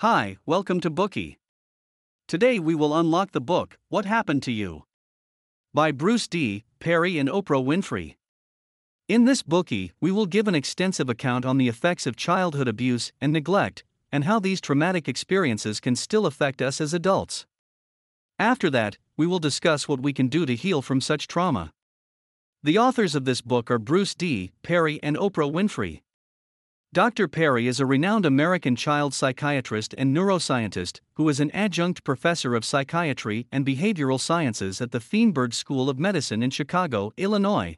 Hi, welcome to Bookey. Today we will unlock the book, What Happened to You? By Bruce D. Perry and Oprah Winfrey. In this Bookey, we will give an extensive account on the effects of childhood abuse and neglect, and how these traumatic experiences can still affect us as adults. After that, we will discuss what we can do to heal from such trauma. The authors of this book are Bruce D. Perry and Oprah Winfrey. Dr. Perry is a renowned American child psychiatrist and neuroscientist who is an adjunct professor of psychiatry and behavioral sciences at the Feinberg School of Medicine in Chicago, Illinois.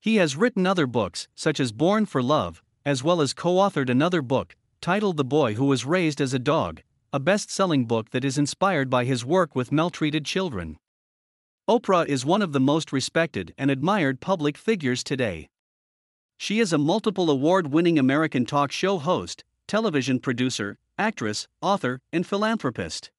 He has written other books, such as Born for Love, as well as co authored another book, titled The Boy Who Was Raised as a Dog, a best selling book that is inspired by his work with maltreated children. Oprah is one of the most respected and admired public figures today. She is a multiple award winning American talk show host, television producer, actress, author, and philanthropist.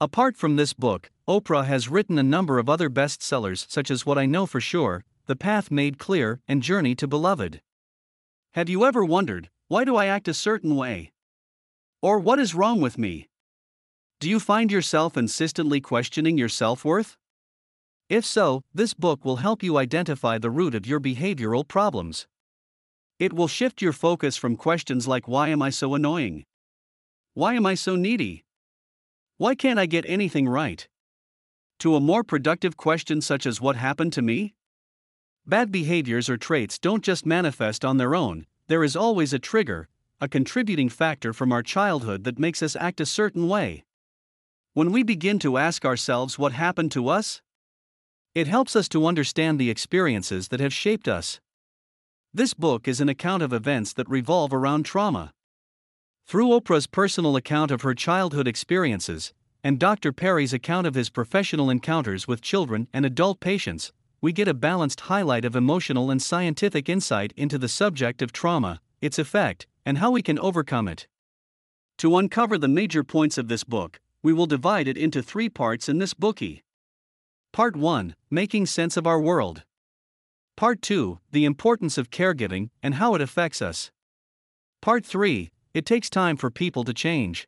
Apart from this book, Oprah has written a number of other bestsellers such as What I Know for Sure, The Path Made Clear, and Journey to Beloved. Have you ever wondered, why do I act a certain way? Or what is wrong with me? Do you find yourself insistently questioning your self worth? If so, this book will help you identify the root of your behavioral problems. It will shift your focus from questions like Why am I so annoying? Why am I so needy? Why can't I get anything right? To a more productive question such as What happened to me? Bad behaviors or traits don't just manifest on their own, there is always a trigger, a contributing factor from our childhood that makes us act a certain way. When we begin to ask ourselves what happened to us, it helps us to understand the experiences that have shaped us. This book is an account of events that revolve around trauma. Through Oprah's personal account of her childhood experiences, and Dr. Perry's account of his professional encounters with children and adult patients, we get a balanced highlight of emotional and scientific insight into the subject of trauma, its effect, and how we can overcome it. To uncover the major points of this book, we will divide it into three parts in this Bookey. Part 1 Making Sense of Our World. Part 2 The Importance of Caregiving and How It Affects Us. Part 3 It Takes Time for People to Change.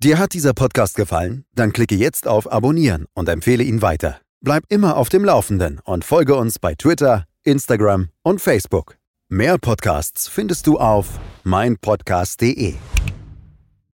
Dir hat dieser Podcast gefallen? Dann klicke jetzt auf Abonnieren und empfehle ihn weiter. Bleib immer auf dem Laufenden und folge uns bei Twitter, Instagram und Facebook. Mehr Podcasts findest du auf meinpodcast.de.